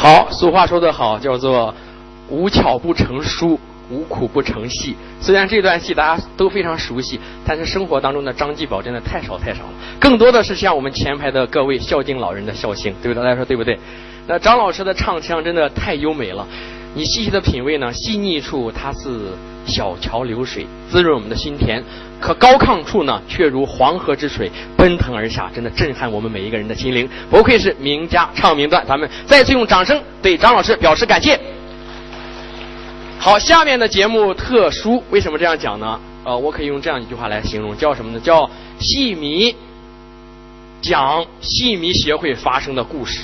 好，俗话说得好，叫做无巧不成书，无苦不成戏。虽然这段戏大家都非常熟悉，但是生活当中的张继宝真的太少太少了，更多的是像我们前排的各位孝敬老人的孝心，对不对？大家说对不对？那张老师的唱腔真的太优美了，你细细的品味呢，细腻处它是小桥流水，滋润我们的心田；可高亢处呢，却如黄河之水奔腾而下，真的震撼我们每一个人的心灵。不愧是名家唱名段，咱们再次用掌声对张老师表示感谢。好，下面的节目特殊，为什么这样讲呢？呃，我可以用这样一句话来形容，叫什么呢？叫戏迷讲戏迷协会发生的故事。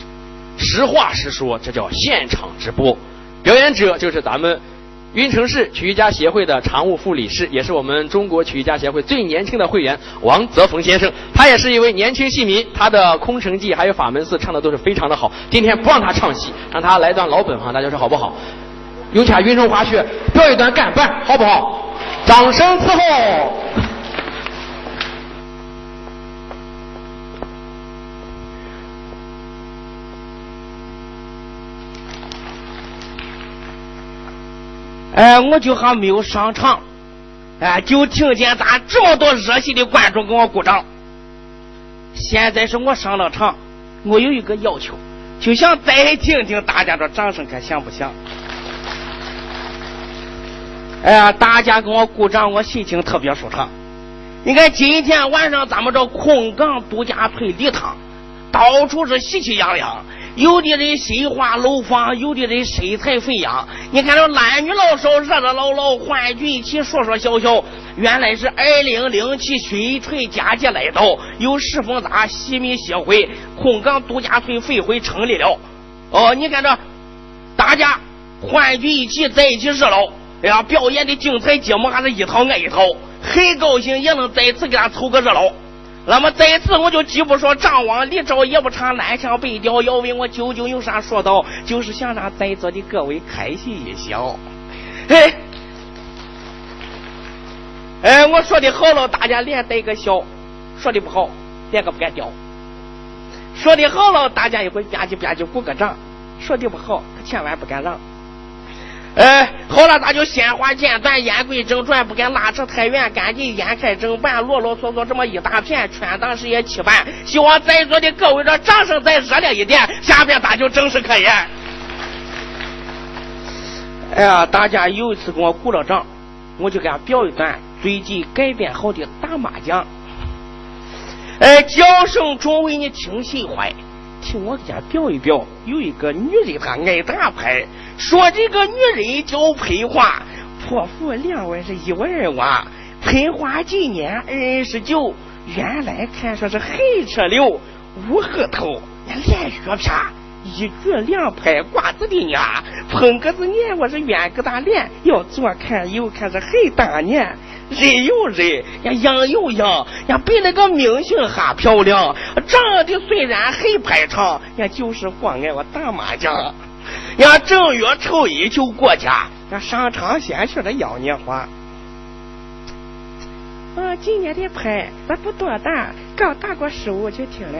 实话实说，这叫现场直播。表演者就是咱们运城市曲艺家协会的常务副理事，也是我们中国曲艺家协会最年轻的会员王泽峰先生。他也是一位年轻戏迷，他的《空城计》还有《法门寺》唱的都是非常的好。今天不让他唱戏，让他来段老本行，大家说好不好？有请运城花絮表一段干板，好不好？掌声伺候。哎，我就还没有上场，哎，就听见咱这么多热心的观众给我鼓掌。现在是我上了场，我有一个要求，就想再听听大家的掌声，看响不响？哎呀，大家给我鼓掌，我心情特别舒畅。你看今天晚上咱们这空港度假村礼堂，到处是喜气洋洋。有的人新化楼房，有的人身材肥扬。你看这男女老少热热闹闹，欢聚一起说说笑笑。原来是二零零七新春佳节来到，有石峰大戏迷协会空港度假村分会成立了。哦，你看这大家欢聚一起，在一起热闹。哎呀，表演的精彩节目还是一套挨一套，很高兴也能再次给他凑个热闹。那么在此，我就既不说张王李赵，也不唱南腔北调，要问我究竟有啥说道，就是想让在座的各位开心一笑。哎，哎，我说的好了，大家连带个笑；说的不好，连个不敢掉。说的好了，大家一会吧唧吧唧鼓个掌；说的不好，可千万不敢让。哎，好了，咱就鲜花间断，言归正传，不敢拉扯太远，赶紧言开正办，啰啰嗦嗦这么一大片，全当是也七班。希望在座的各位的掌声再热烈一点，下边咱就正式开演。哎呀，大家有一次给我鼓了掌，我就给他表一段最近改编好的打麻将。哎，叫声中为你听心怀，听我给家表一表，有一个女人她爱打牌。说这个女人叫裴花，泼妇两万是一万二哇。裴花今年二十九，原来看说是黑车流，无核头，连血片，一局两拍瓜子的呢。碰个子年，我是圆个大脸，要左看右看是黑大年。人有人，呀样有样，呀比那个明星还漂亮。长得虽然很排场，呀就是光爱我打麻将。呀，正月初一就过家，呀，上场先去了要年花。啊，今年的牌咱不多打，刚打过十五就停了。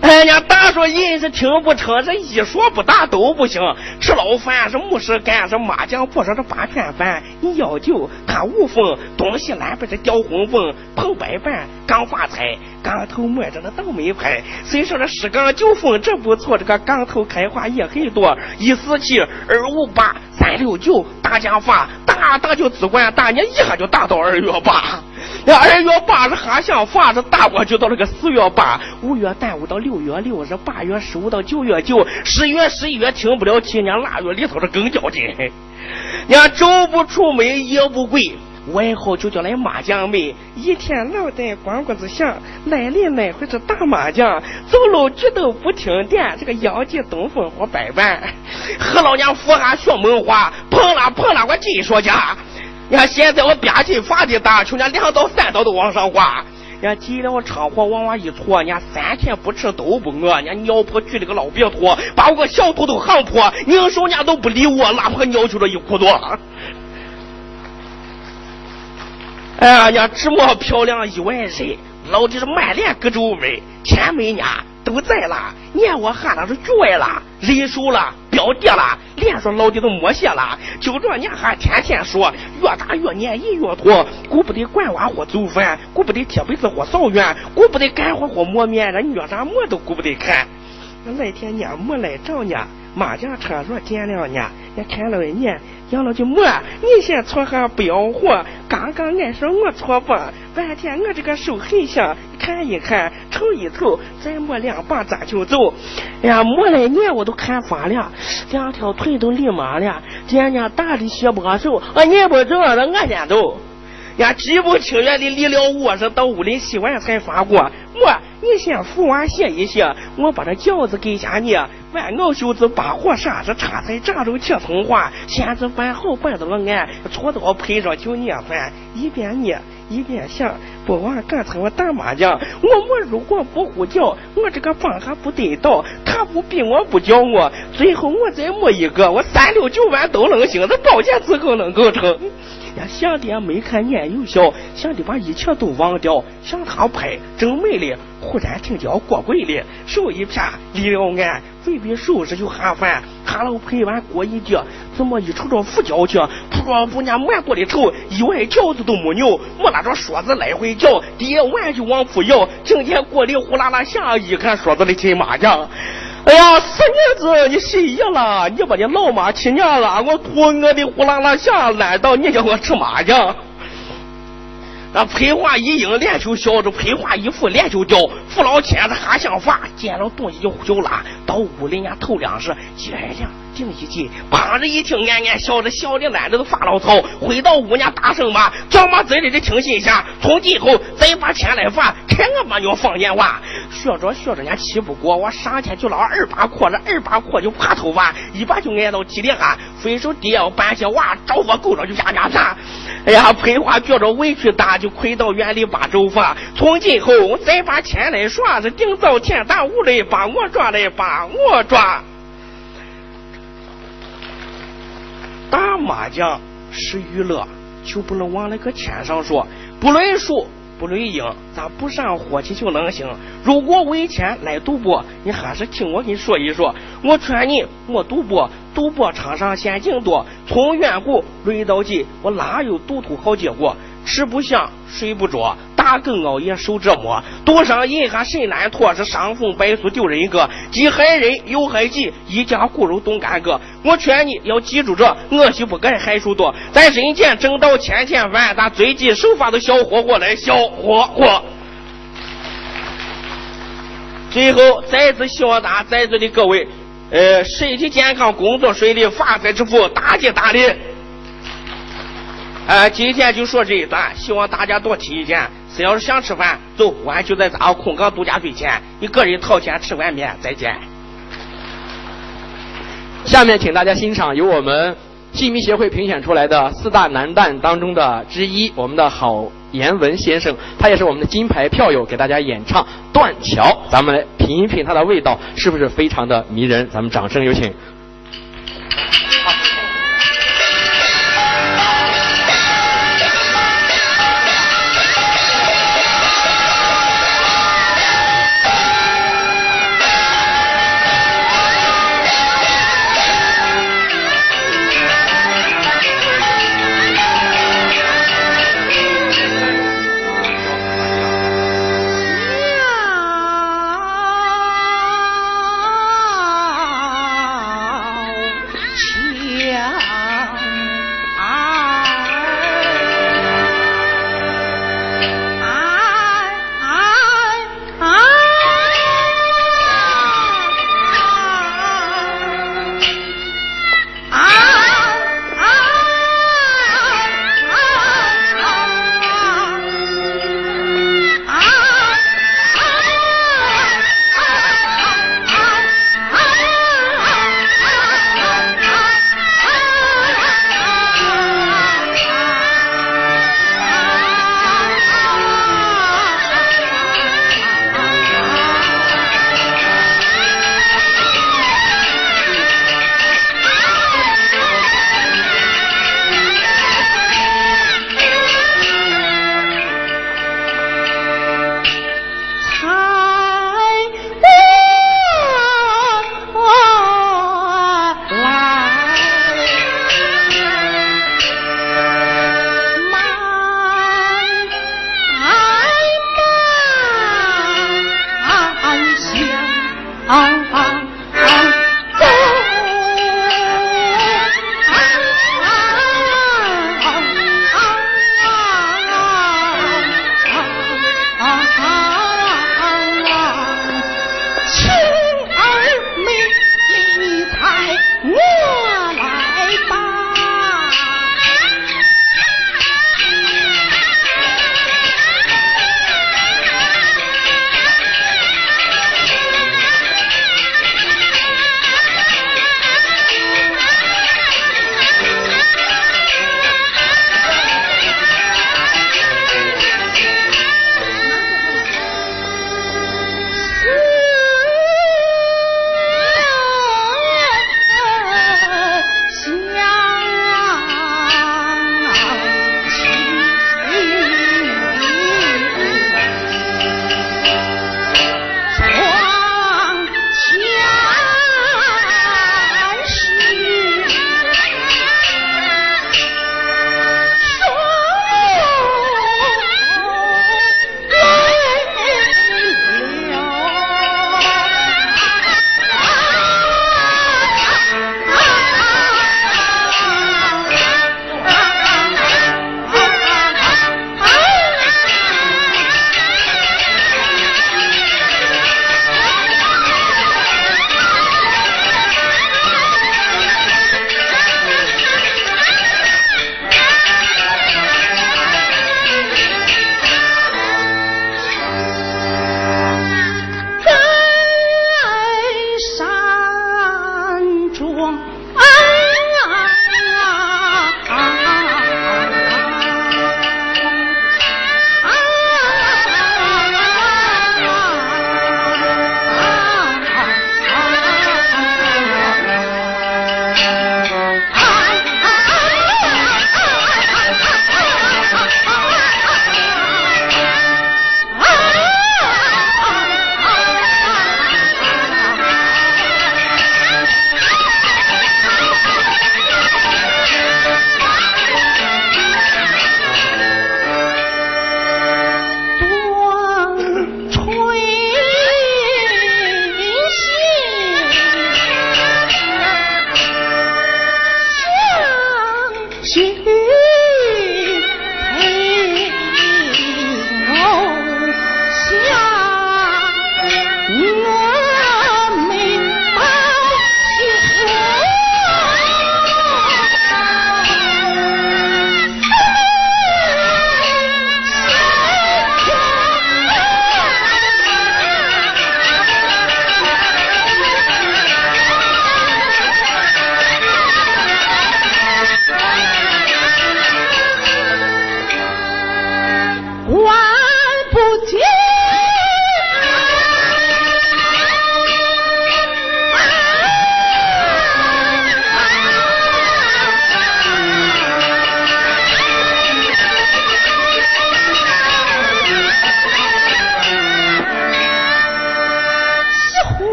哎呀，打说人是听不成，这一说不打都不行。吃老饭是没事干，这麻将不上这八圈饭。你要酒看五凤，东西南北是吊红凤，碰白板刚发财，刚头摸着那倒霉牌。虽说这十杠九凤这不错，这个杠头开花也很多。一四七二五八三六九大家发，打打就只管打，你一下就打到二月八。二月八日哈想法子打过就到那个四月八，五月耽误到六月六，日八月十五到九月九，十月十一月停不了气，年腊月里头是更较劲。你看周不出门夜不归，外号就叫来麻将妹，一天脑袋光棍子响，来里来回是打麻将，走路举都不停点，这个腰肌东风火摆板，和老娘扶下学门话，碰了碰了我继续说家。你看现在我边进法的打，就连两刀三刀都往上挂。人家急了我车祸往往一戳，人家三天不吃都不饿。人家尿泼举了个老瘪拖，把我个小肚都夯破。拧手人家都不理我，拉破尿就这一裤裆。哎呀，人家这么漂亮一万人，老的是满脸各皱纹，前门呢都在了。撵我喊的是局外了，人手了，表弟了，连说老弟都没些了。就这年还天天说，越打越撵，一越拖，顾不得管娃或走饭，顾不得贴被子或扫院，顾不得干活或磨面，这虐啥磨都顾不得看。那天娘，没来找呢，麻将车若见了呢，也看了一年。养了就没，你先撮合不要活，刚刚俺说我搓吧，半天我这个手很香，看一看，瞅一瞅，再摸两把咱就走。哎呀，摸了年我都看发了，两条腿都立麻了，见人打的血不手，啊，你不走，那我先走。呀，极不情愿的离了卧室，到屋里洗碗才发过。我，你先扶娃歇一歇，我把这饺子给下你。万熬袖子把火杀，是叉菜炸肉切葱花。先子饭好摆到了俺，搓刀配上就捏饭，一边捏一边想。不枉刚才我打麻将，我我如果不呼叫，我这个棒还不得倒。他不逼我不叫我，最后我再摸一个，我三六九万都能行，这保险资格能够成。想的没看年幼小，想的把一切都忘掉，想他拍正美丽，忽然听见过柜里手一撇，离了俺，嘴边收拾就喊饭，喊了拍完锅一碟，怎么一瞅着副脚去，扑着姑娘满锅的头，一碗饺子都没扭，没拉着勺子来回搅，第一碗就往出舀，听见锅里呼啦啦响，一看勺子里进麻将。哎呀，死妮子，你失忆了！你把你老妈亲娘了，我图我的呼啦啦响，难道你叫我吃麻将？那裴华一应脸就笑着，裴华一副脸就掉，父老千子还想法，见了东西就就拉，到屋里人头两时，几来两。顶一进，旁人一听，暗暗笑着笑的烂着都发牢骚。回到屋，娘大声骂，叫妈嘴里的听心下，从今后再把钱来罚，看我把娘放眼话。学着学着，伢气不过，我上前就捞二把阔，这二把阔就胯头发，一把就挨到地里哈，分手爹要搬些娃，找我够着就下家啥。哎呀，裴花觉着委屈大，就跪到院里把粥发。从今后再把钱来耍，是顶灶前打屋里把我抓来把我抓。打麻将是娱乐，就不能往那个钱上说。不论输，不论赢，咱不上火气就能行。如果为钱来赌博，你还是听我跟你说一说。我劝你，莫赌博，赌博场上陷阱多。从远古论到今，我哪有赌徒好结果？吃不香，睡不着，打更熬夜受折磨，赌上瘾还神难脱，是伤风败俗丢人格，既害人又害己，一家骨肉动干戈。我劝你要记住这，恶习不改，害处多。在人间挣到千千万，咱最近手法的小伙伙来小伙伙。最后再次希望大家在座的各位，呃，身体健康，工作顺利，发财致富，大吉大利。呃，今天就说这一段，希望大家多提意见。谁要是想吃饭，走，俺就在咱空港度假村前，你个人掏钱吃碗面，再见。下面请大家欣赏由我们戏迷协会评选出来的四大男旦当中的之一，我们的郝延文先生，他也是我们的金牌票友，给大家演唱《断桥》，咱们来品一品它的味道，是不是非常的迷人？咱们掌声有请。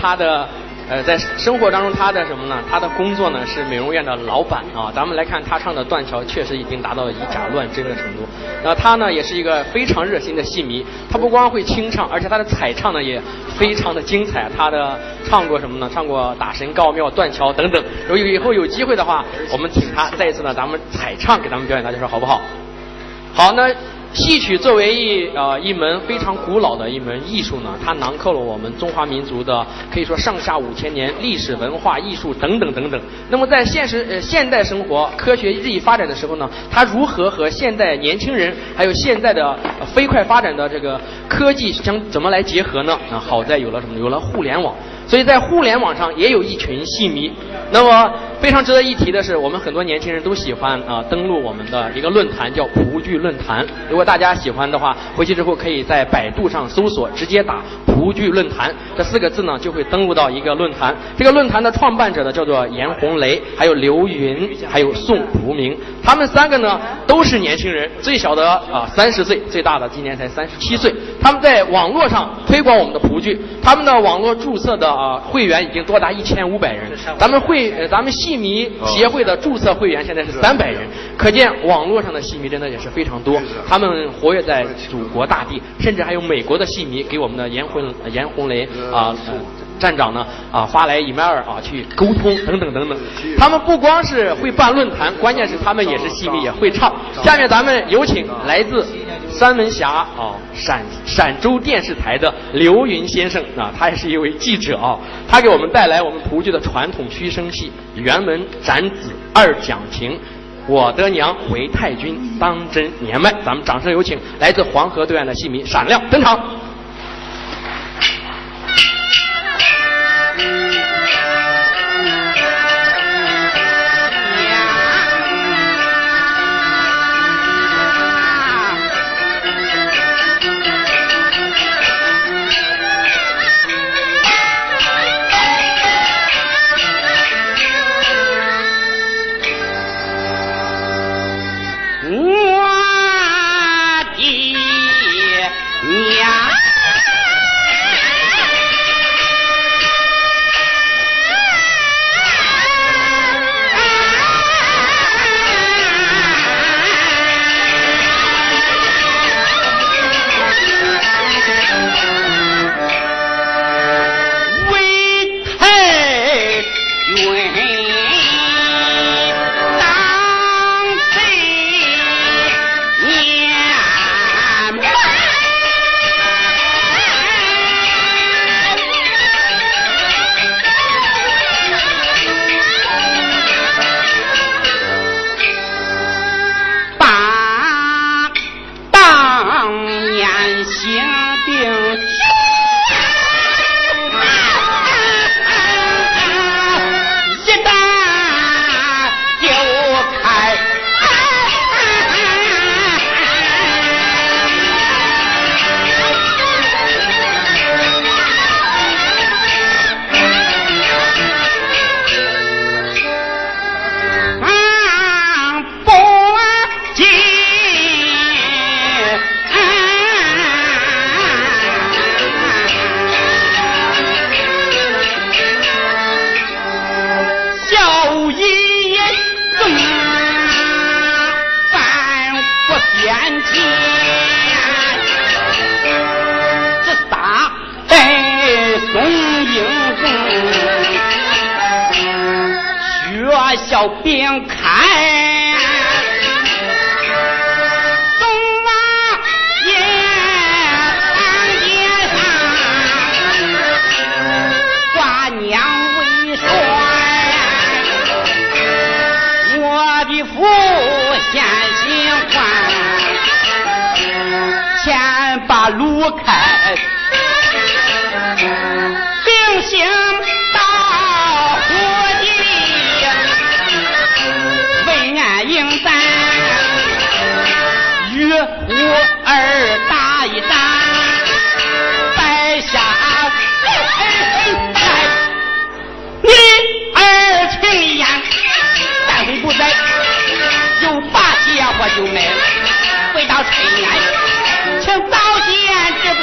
他的。呃，在生活当中，他的什么呢？他的工作呢是美容院的老板啊。咱们来看他唱的《断桥》，确实已经达到以假乱真的程度。那他呢，也是一个非常热心的戏迷。他不光会清唱，而且他的彩唱呢也非常的精彩。他的唱过什么呢？唱过《打神告庙》《断桥》等等。如果以后有机会的话，我们请他再一次呢，咱们彩唱给咱们表演，大家说好不好？好，那。戏曲作为一呃一门非常古老的一门艺术呢，它囊括了我们中华民族的可以说上下五千年历史文化艺术等等等等。那么在现实呃现代生活科学日益发展的时候呢，它如何和现代年轻人还有现在的飞快发展的这个科技相怎么来结合呢？啊，好在有了什么？有了互联网。所以在互联网上也有一群戏迷。那么非常值得一提的是，我们很多年轻人都喜欢啊登录我们的一个论坛，叫蒲剧论坛。如果大家喜欢的话，回去之后可以在百度上搜索，直接打“蒲剧论坛”这四个字呢，就会登录到一个论坛。这个论坛的创办者呢叫做严红雷，还有刘云，还有宋福明。他们三个呢都是年轻人，最小的啊三十岁，最大的今年才三十七岁。他们在网络上推广我们的蒲剧，他们的网络注册的。啊，会员已经多达一千五百人。咱们会，咱们戏迷协会的注册会员现在是三百人，可见网络上的戏迷真的也是非常多。他们活跃在祖国大地，甚至还有美国的戏迷给我们的严红严红雷啊站长呢啊发来 email 啊去沟通等等等等。他们不光是会办论坛，关键是他们也是戏迷，也会唱。下面咱们有请来自。三门峡啊，陕陕州电视台的刘云先生啊，他也是一位记者啊，他给我们带来我们蒲剧的传统虚声戏辕门斩子二讲情，我的娘回太君当真年迈，咱们掌声有请来自黄河对岸的戏迷闪亮登场。就没回到陈年，请早先指挥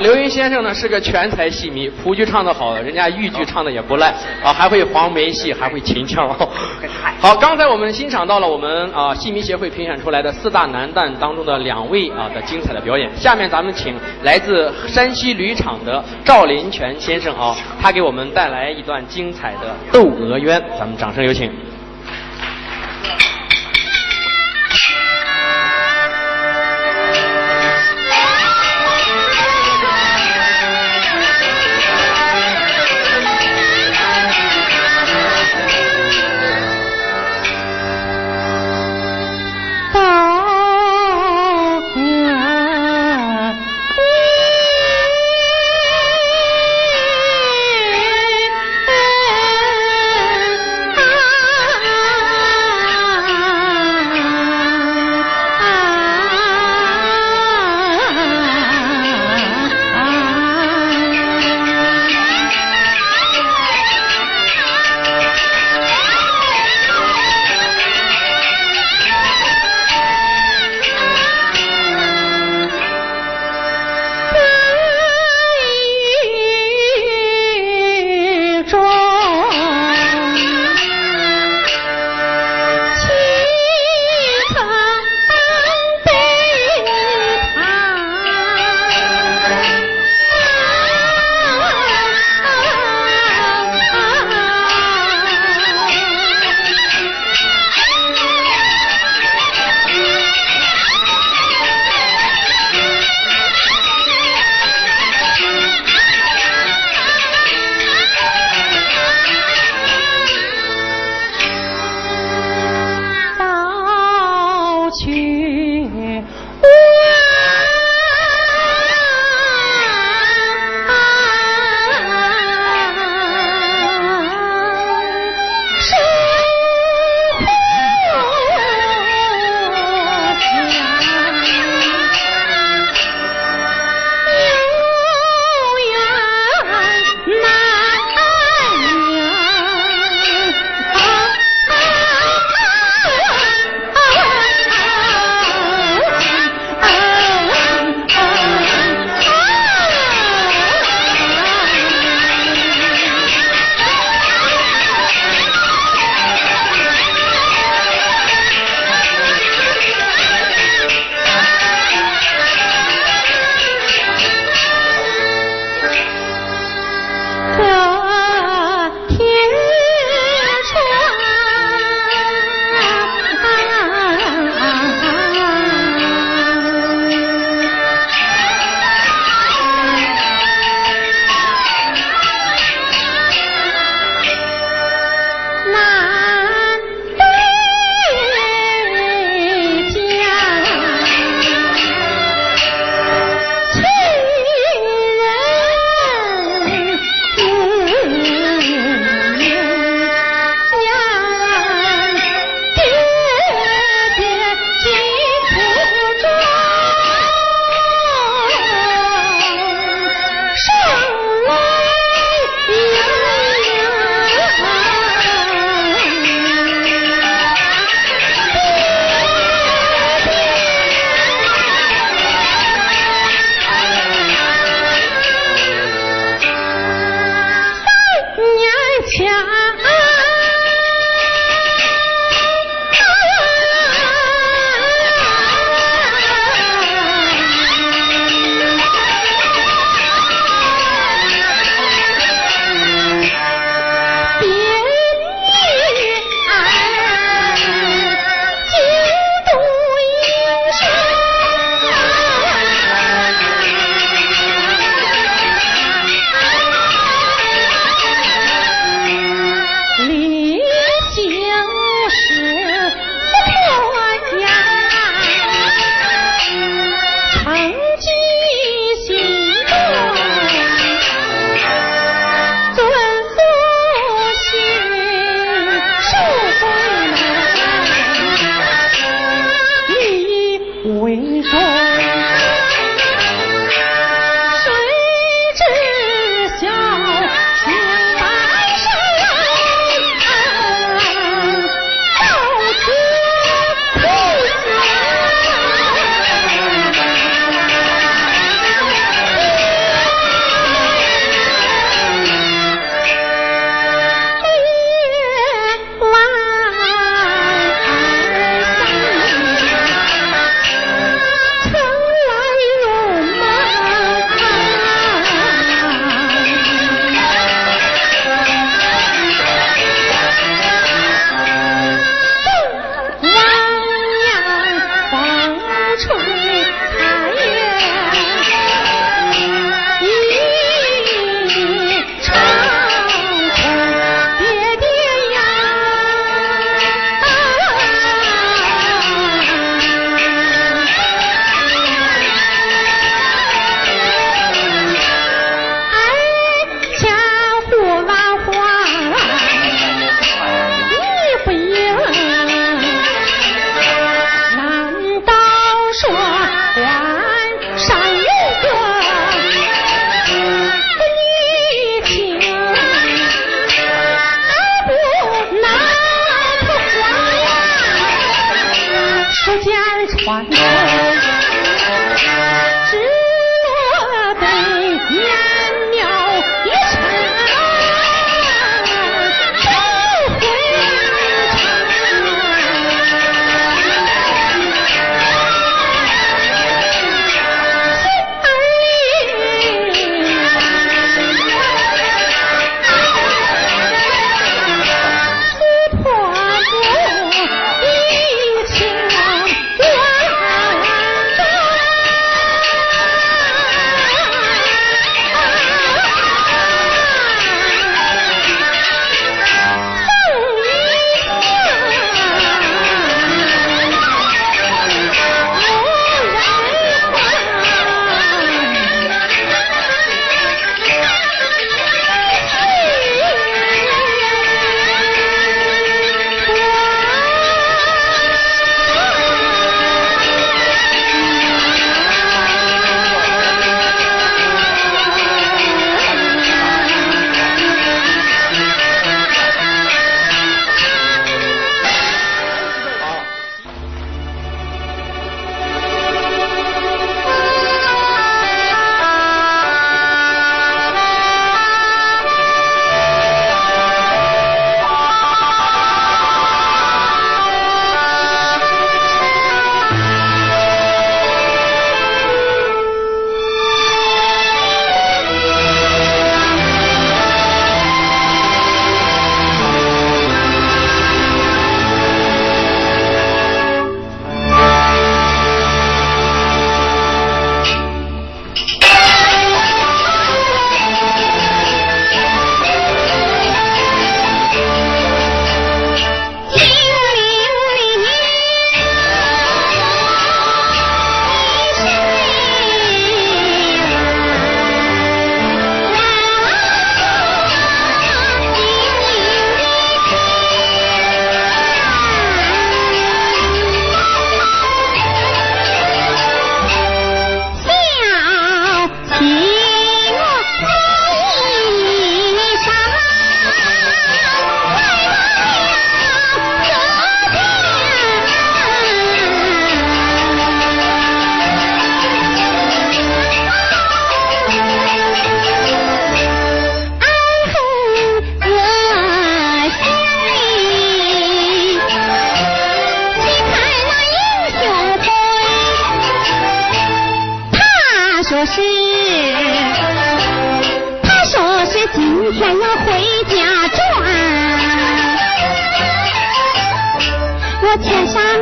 刘云先生呢是个全才戏迷，蒲剧唱得好，人家豫剧唱的也不赖啊，还会黄梅戏，还会秦腔。好，刚才我们欣赏到了我们啊戏迷协会评选出来的四大男旦当中的两位啊的精彩的表演，下面咱们请来自山西吕厂的赵林泉先生啊，他给我们带来一段精彩的《窦娥冤》，咱们掌声有请。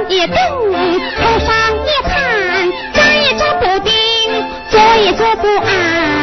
一等，头上一汗，站也站不定，坐也坐不安。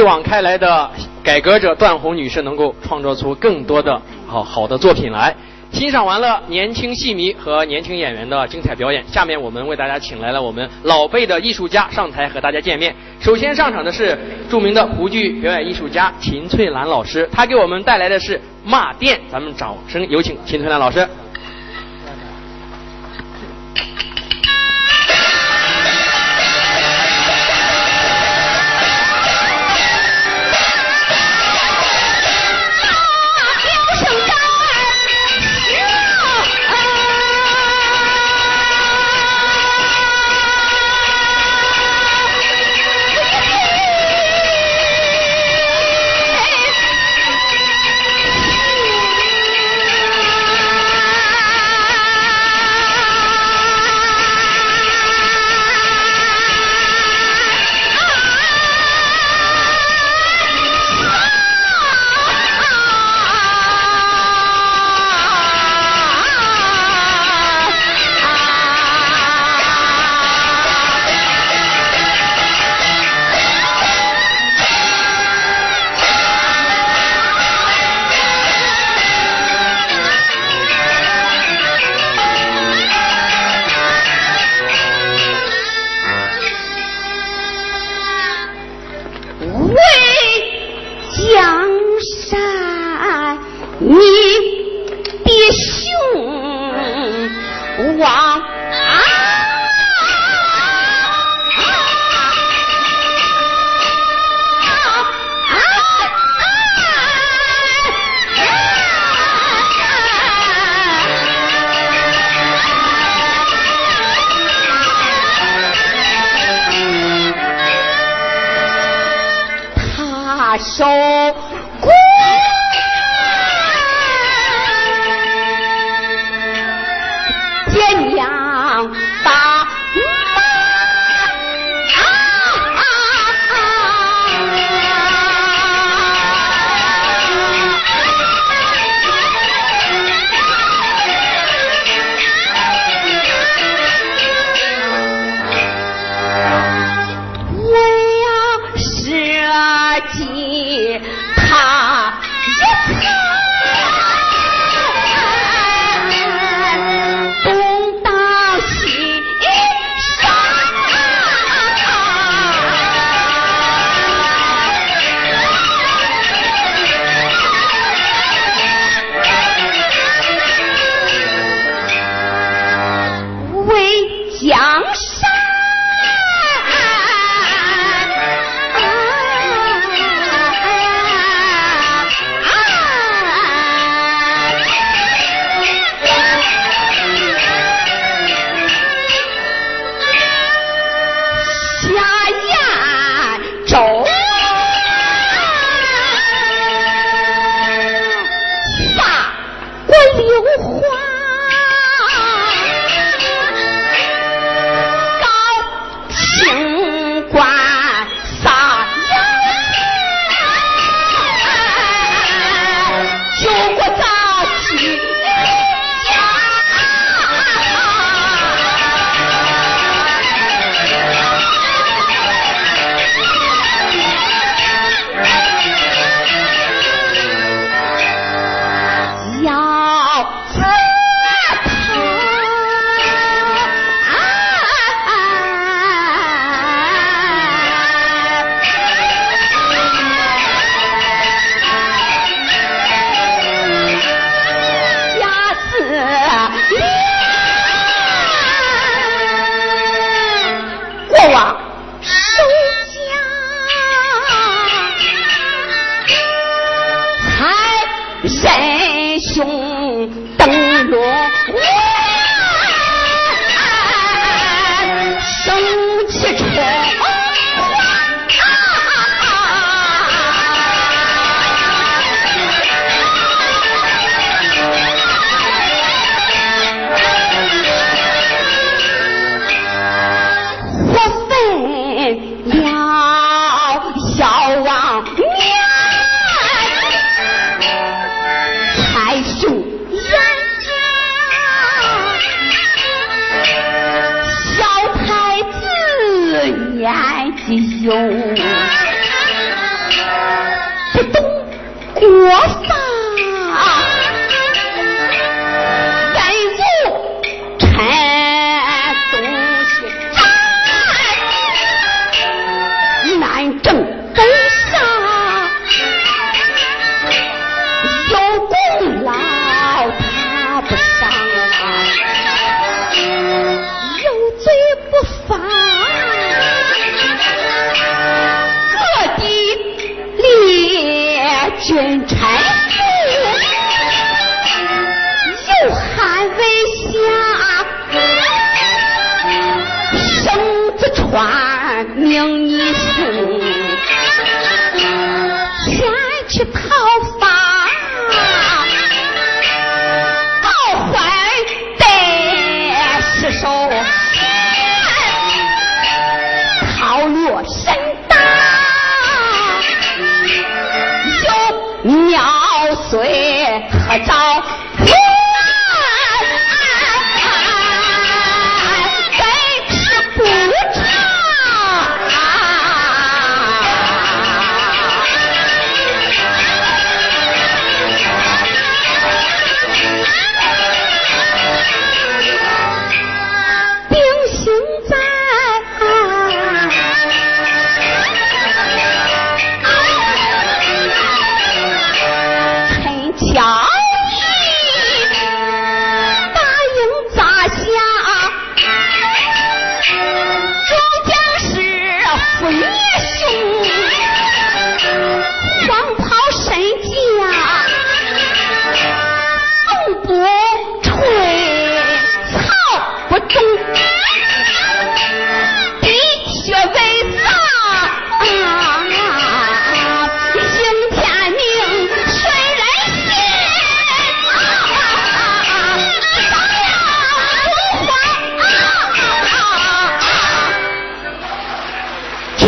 继往开来的改革者段红女士能够创作出更多的好好的作品来。欣赏完了年轻戏迷和年轻演员的精彩表演，下面我们为大家请来了我们老辈的艺术家上台和大家见面。首先上场的是著名的胡剧表演艺术家秦翠兰老师，她给我们带来的是《骂店》，咱们掌声有请秦翠兰老师。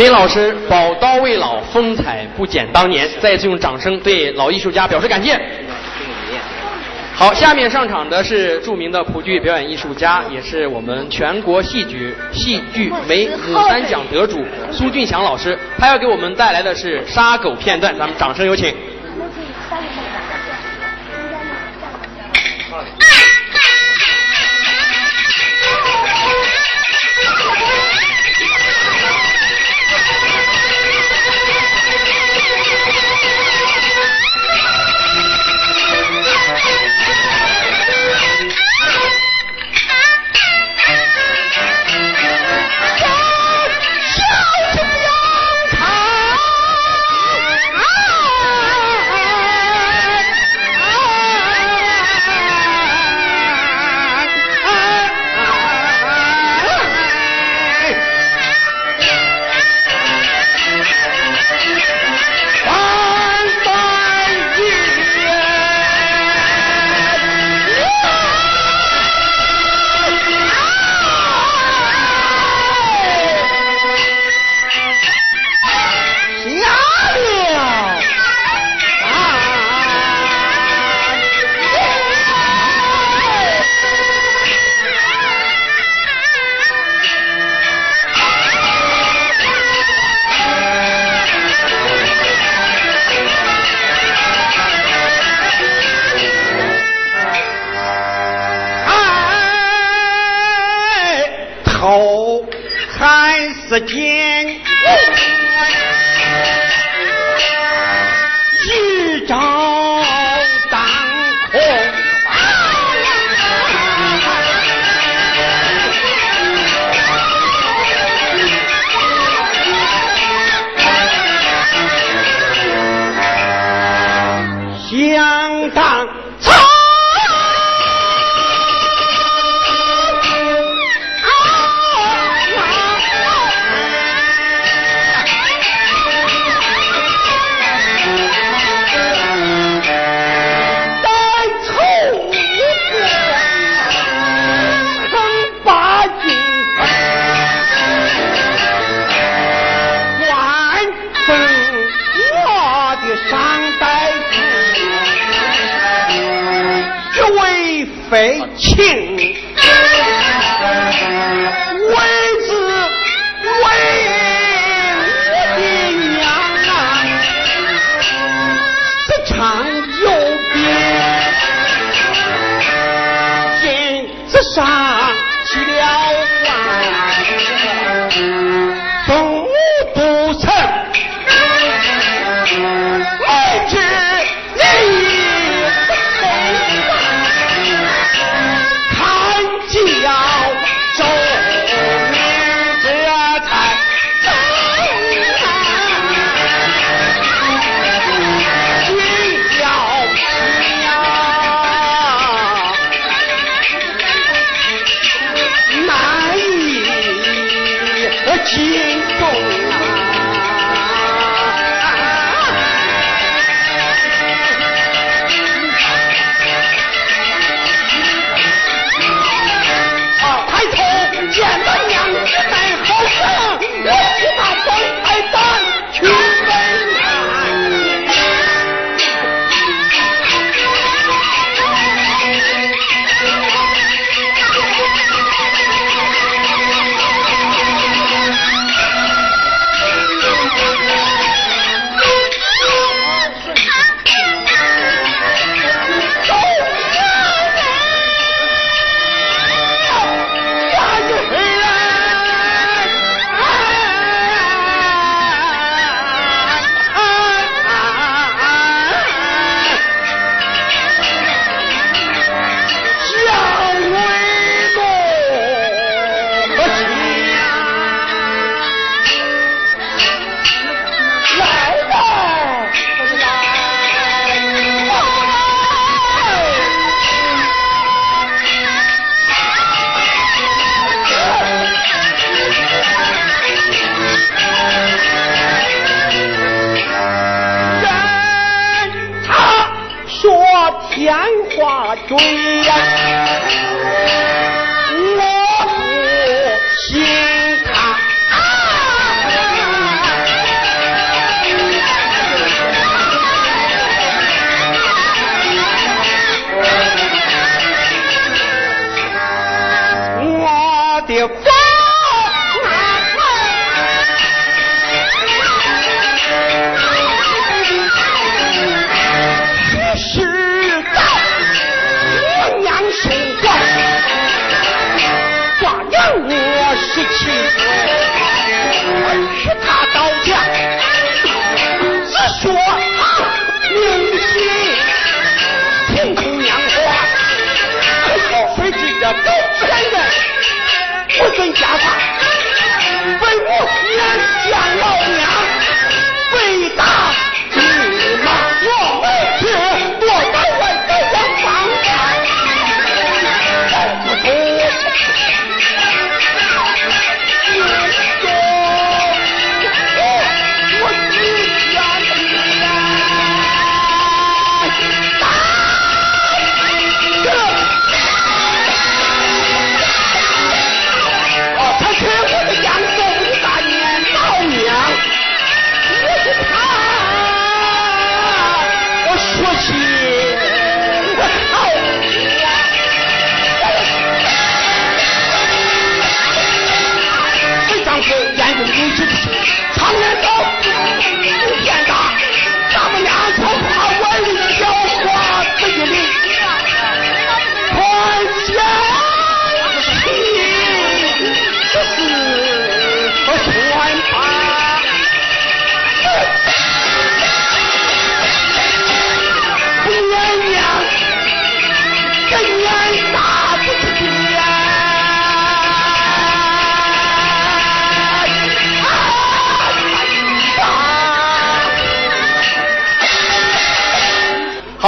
林老师宝刀未老，风采不减当年。再次用掌声对老艺术家表示感谢。好，下面上场的是著名的普剧表演艺术家，也是我们全国戏剧戏剧美牡丹奖得主苏俊祥老师，他要给我们带来的是杀狗片段，咱们掌声有请。当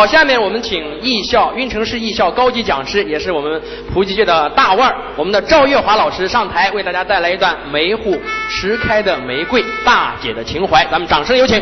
下面我们请艺校运城市艺校高级讲师，也是我们普及界的大腕儿，我们的赵月华老师上台，为大家带来一段《梅户迟开的玫瑰》，大姐的情怀，咱们掌声有请。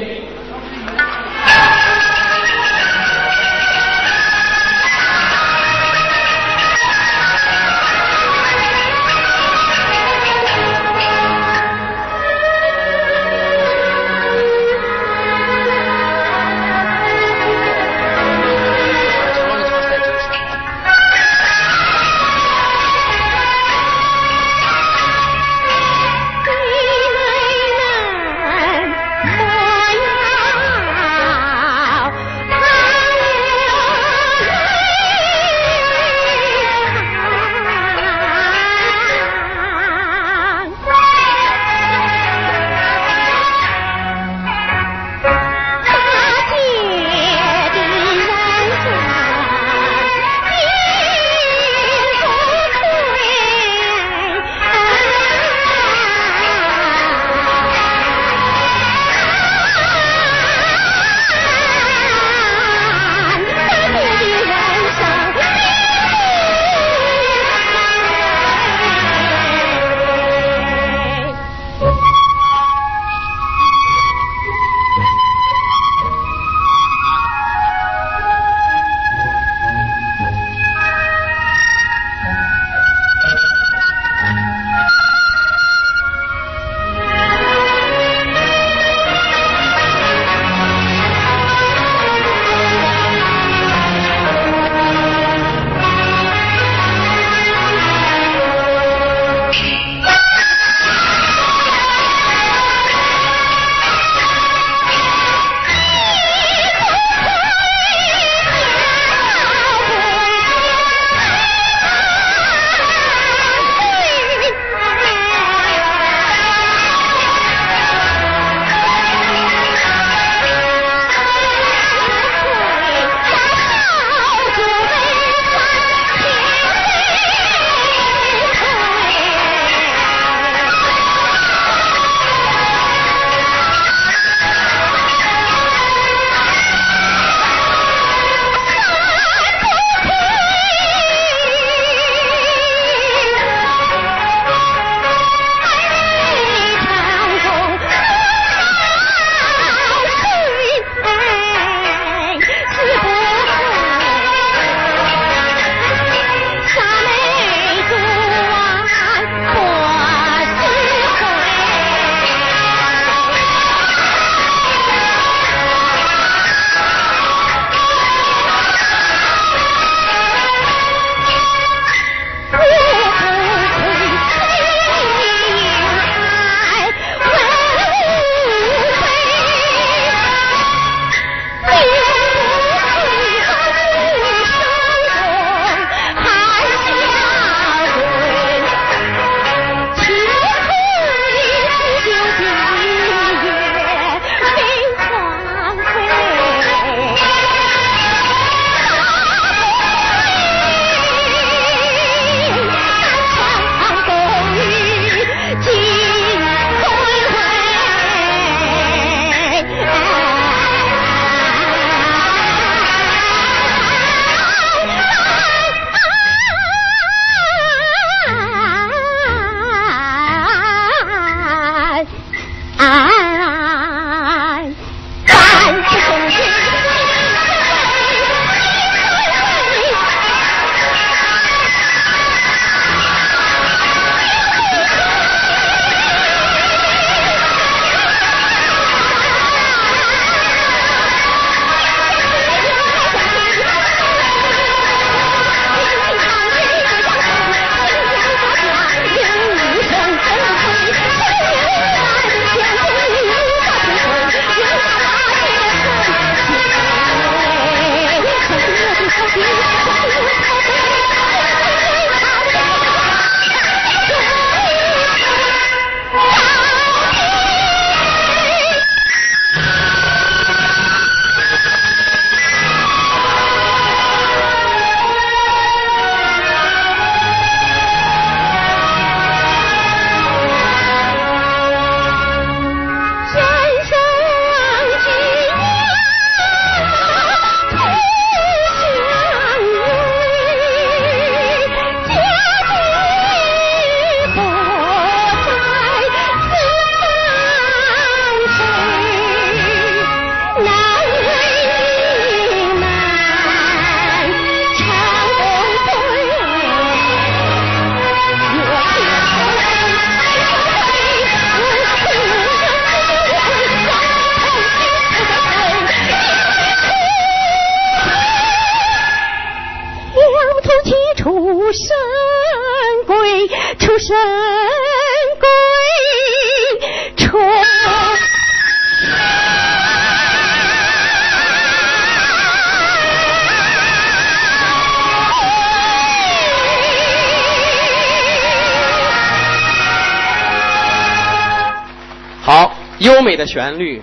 美的旋律，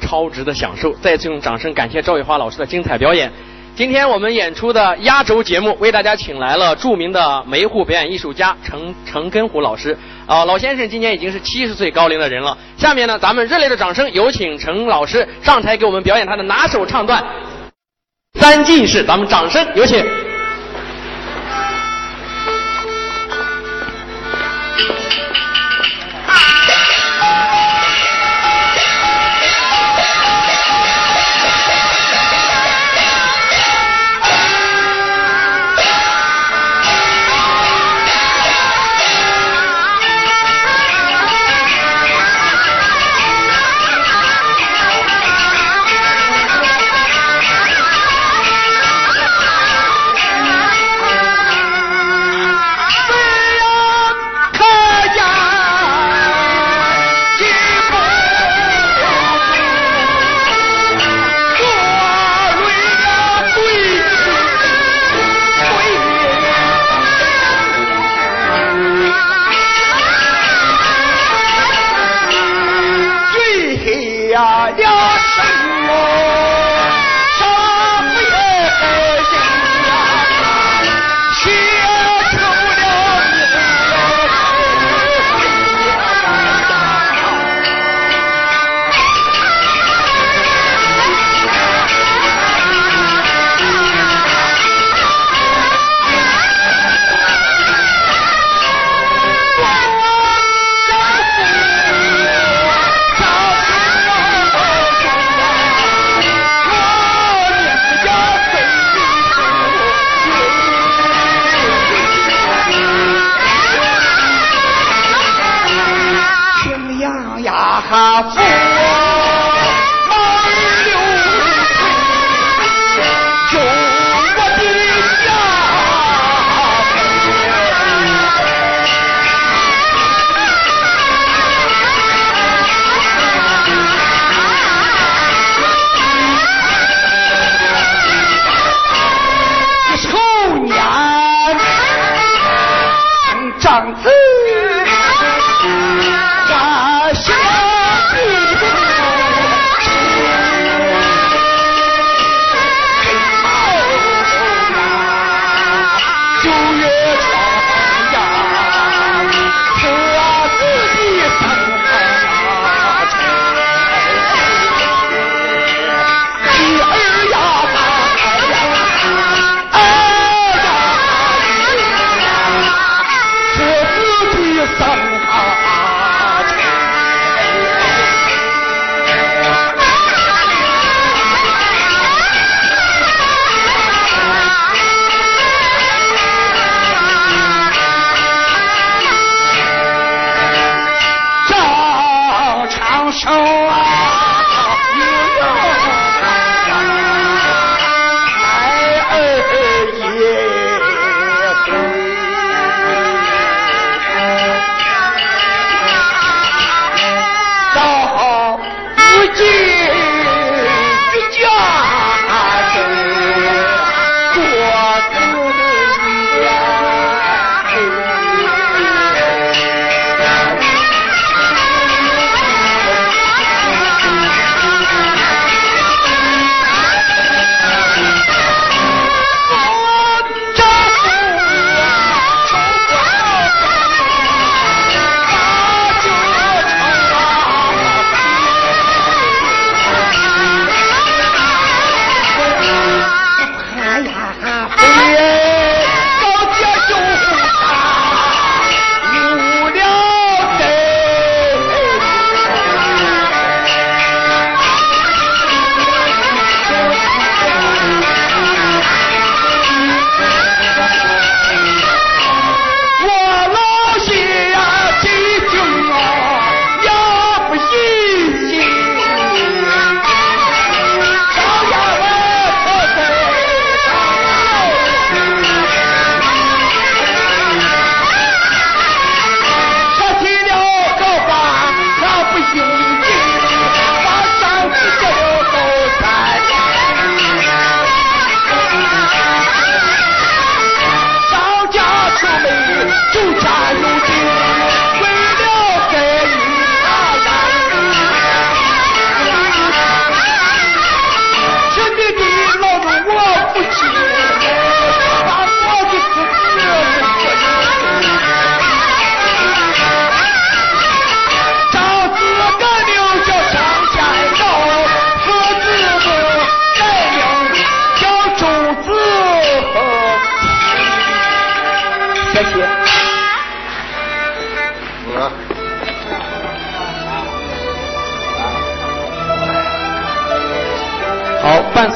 超值的享受。再次用掌声感谢赵玉华老师的精彩表演。今天我们演出的压轴节目，为大家请来了著名的梅户表演艺术家程程根虎老师。啊、老先生今年已经是七十岁高龄的人了。下面呢，咱们热烈的掌声，有请程老师上台给我们表演他的拿手唱段《三进士》。咱们掌声有请。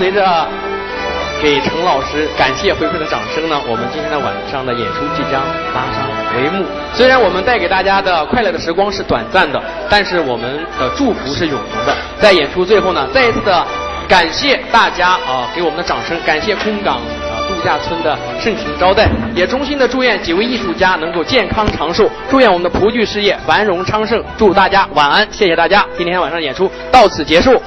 随着给陈老师感谢回馈的掌声呢，我们今天的晚上的演出即将拉上帷幕。虽然我们带给大家的快乐的时光是短暂的，但是我们的祝福是永恒的。在演出最后呢，再一次的感谢大家啊，给我们的掌声，感谢空港啊度假村的盛情招待，也衷心的祝愿几位艺术家能够健康长寿，祝愿我们的蒲剧事业繁荣昌盛，祝大家晚安，谢谢大家，今天晚上演出到此结束。